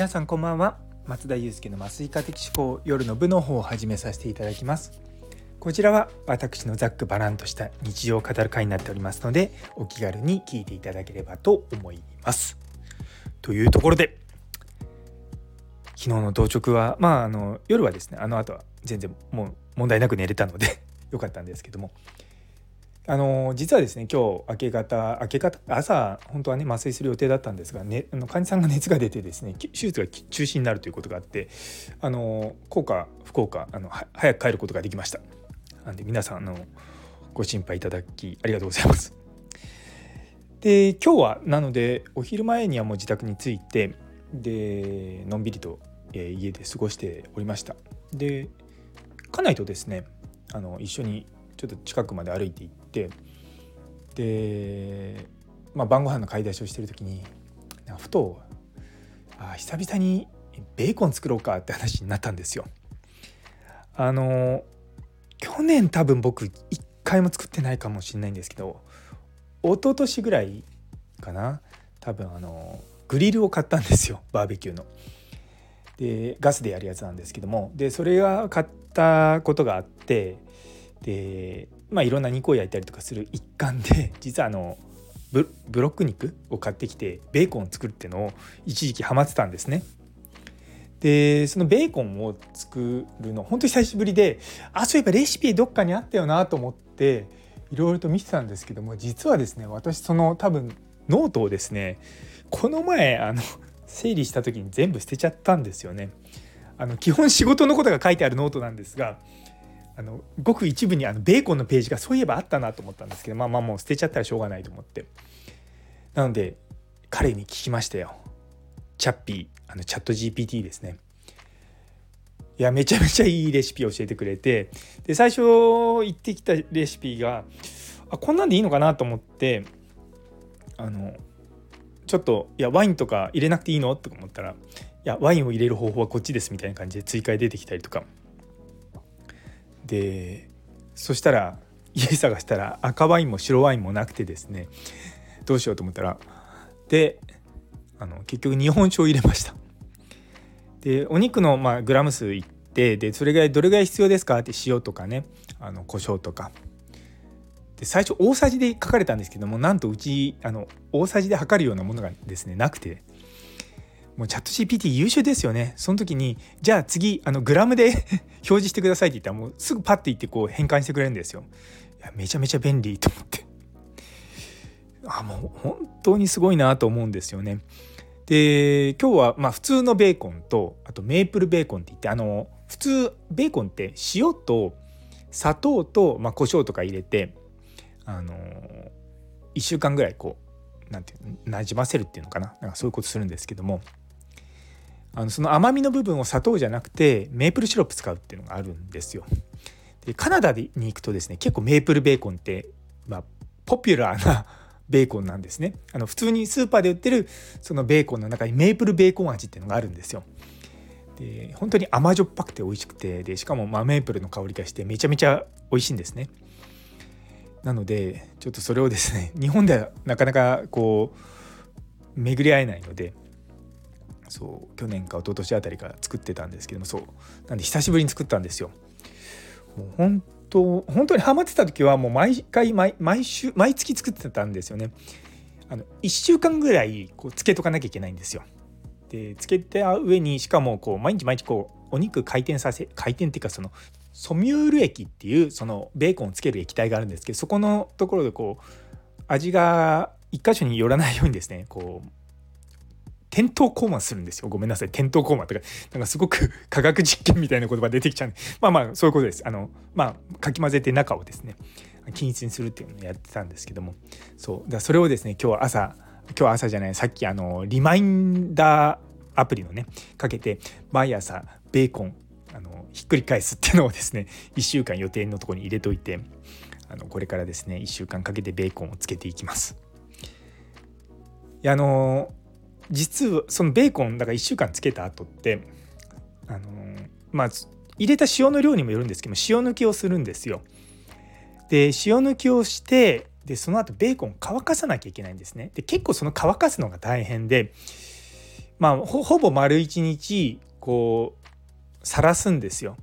皆さんこんばんは。松田祐介の麻酔科的思考夜の部の方を始めさせていただきます。こちらは私のざっくばらんとした日常を語る会になっておりますのでお気軽に聞いていただければと思います。というところで昨日の当直はまああの夜はですねあの後は全然もう問題なく寝れたのでよかったんですけども。あの実はですね今日明け方明け方朝本当はね麻酔する予定だったんですが、ね、あの患者さんが熱が出てですね手術が中止になるということがあってあの効果不効果あの早く帰ることができました。なんで皆さんあのご心配いただきありがとうございます。で今日はなのでお昼前にはもう自宅に着いてでのんびりと、え、家で過ごしておりました。で家内とですねあの一緒にちょっと近くまで歩いて行ってで、まあ、晩ご飯の買い出しをしてる時にふとあ久々にベーコン作ろうかって話になったんですよ。あの去年多分僕一回も作ってないかもしれないんですけど一昨年ぐらいかな多分あのグリルを買ったんですよバーベキューの。でガスでやるやつなんですけどもでそれが買ったことがあってでまあいろんな肉を焼いたりとかする一環で 実はあのブロック肉を買ってきてベーコンを作るっていうのを一時期ハマってたんですね。でそのベーコンを作るの本当に久しぶりであそういえばレシピどっかにあったよなと思っていろいろと見てたんですけども実はですね私その多分ノートをですねこの前あの整理した時に全部捨てちゃったんですよね。あの基本仕事のことが書いてあるノートなんですがあのごく一部にあのベーコンのページがそういえばあったなと思ったんですけどまあまあもう捨てちゃったらしょうがないと思って。なので彼に聞きましたよ。チャッピーあのチャット GPT ですね。いやめちゃめちゃいいレシピを教えてくれて。で最初言ってきたレシピがあこんなんでいいのかなと思ってあのちょっと「いやワインとか入れなくていいの?」とか思ったら「いやワインを入れる方法はこっちです」みたいな感じで追加で出てきたりとか。でそしたら家探したら赤ワインも白ワインもなくてですねどうしようと思ったらであの結局日本酒を入れました。でお肉のまあグラム数いってでそれぐらいどれぐらい必要ですかって塩とかねあの胡椒とか。で最初大さじで書かれたんですけどもなんとうちあの大さじで測るようなものがですねなくて。もうチャット GPT 優秀ですよね。その時に、じゃあ次、あのグラムで 表示してくださいって言ったら、もうすぐパッて言ってこう変換してくれるんですよ。いやめちゃめちゃ便利と思って。あ、もう本当にすごいなと思うんですよね。で、今日はまあ普通のベーコンと、あとメープルベーコンって言って、あの、普通ベーコンって塩と砂糖と、まあ、胡椒とか入れて、あの1週間ぐらいこう、なんてなじませるっていうのかななんかそういうことするんですけどもあのその甘みの部分を砂糖じゃなくてメープルシロップ使うっていうのがあるんですよ。でカナダに行くとですね結構メープルベーコンって、まあ、ポピュラーなベーコンなんですねあの普通にスーパーで売ってるそのベーコンの中にメープルベーコン味っていうのがあるんですよ。で本当に甘じょっぱくて美味しくてでしかもまメープルの香りがしてめちゃめちゃ美味しいんですね。なのでちょっとそれをですね日本ではなかなかこう巡り合えないのでそう去年か一昨年あたりから作ってたんですけどもそうなんで久しぶりに作ったんですよ。もう本当本当にハマってた時はもう毎回毎週毎月作ってたんですよね。あの1週間ぐらいこうつけとかなきゃいけないんですよ。でつけた上にしかもこう毎日毎日こうお肉回転させ回転っていうかそのソミュール液っていうそのベーコンをつける液体があるんですけどそこのところでこう味が一箇所に寄らないようにですねこう転倒コーマするんですよ。ごめんなさい。転倒コーマとか、なんかすごく 科学実験みたいな言葉出てきちゃうんで、まあまあ、そういうことです。あの、まあ、かき混ぜて中をですね、均一にするっていうのをやってたんですけども、そう。だそれをですね、今日は朝、今日朝じゃない、さっきあの、リマインダーアプリのね、かけて、毎朝、ベーコン、あの、ひっくり返すっていうのをですね、1週間予定のとこに入れといて、あの、これからですね、1週間かけてベーコンをつけていきます。いや、あの実はそのベーコンだから1週間つけた後ってあのまあ入れた塩の量にもよるんですけど塩抜きをするんですよ。で塩抜きをしてでその後ベーコン乾かさなきゃいけないんですね。で結構その乾かすのが大変でまあほぼ丸一日こうさらすんですよ。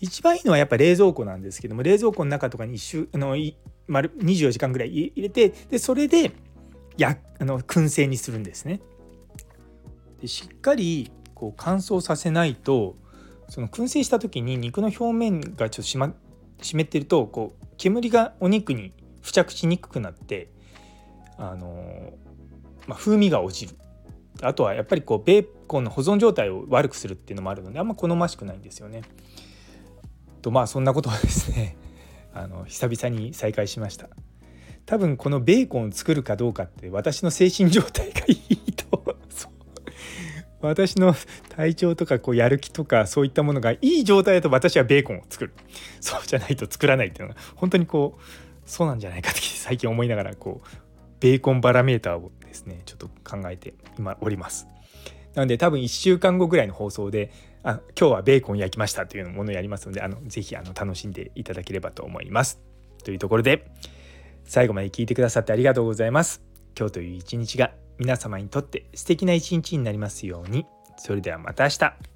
一番いいのはやっぱ冷蔵庫なんですけども冷蔵庫の中とかに一週あの丸24時間ぐらい入れてでそれでやあの燻製にするんですね。でしっかりこう乾燥させないとその燻製した時に肉の表面がちょっとし、ま、湿ってるとこう煙がお肉に付着しにくくなってあの、まあ、風味が落ちるあとはやっぱりこうベーコンの保存状態を悪くするっていうのもあるのであんま好ましくないんですよね。とまあそんなことはですね あの久々に再会しました。多分このベーコンを作るかどうかって私の精神状態がいい私の体調とかこうやる気とかそういったものがいい状態だと私はベーコンを作る。そうじゃないと作らないっていうのが本当にこうそうなんじゃないかって最近思いながらこうベーコンバラメーターをですねちょっと考えて今おります。なので多分1週間後ぐらいの放送であ今日はベーコン焼きましたというものをやりますのであのぜひあの楽しんでいただければと思います。というところで最後まで聞いてくださってありがとうございます。今日という一日が皆様にとって素敵な一日になりますように。それではまた明日。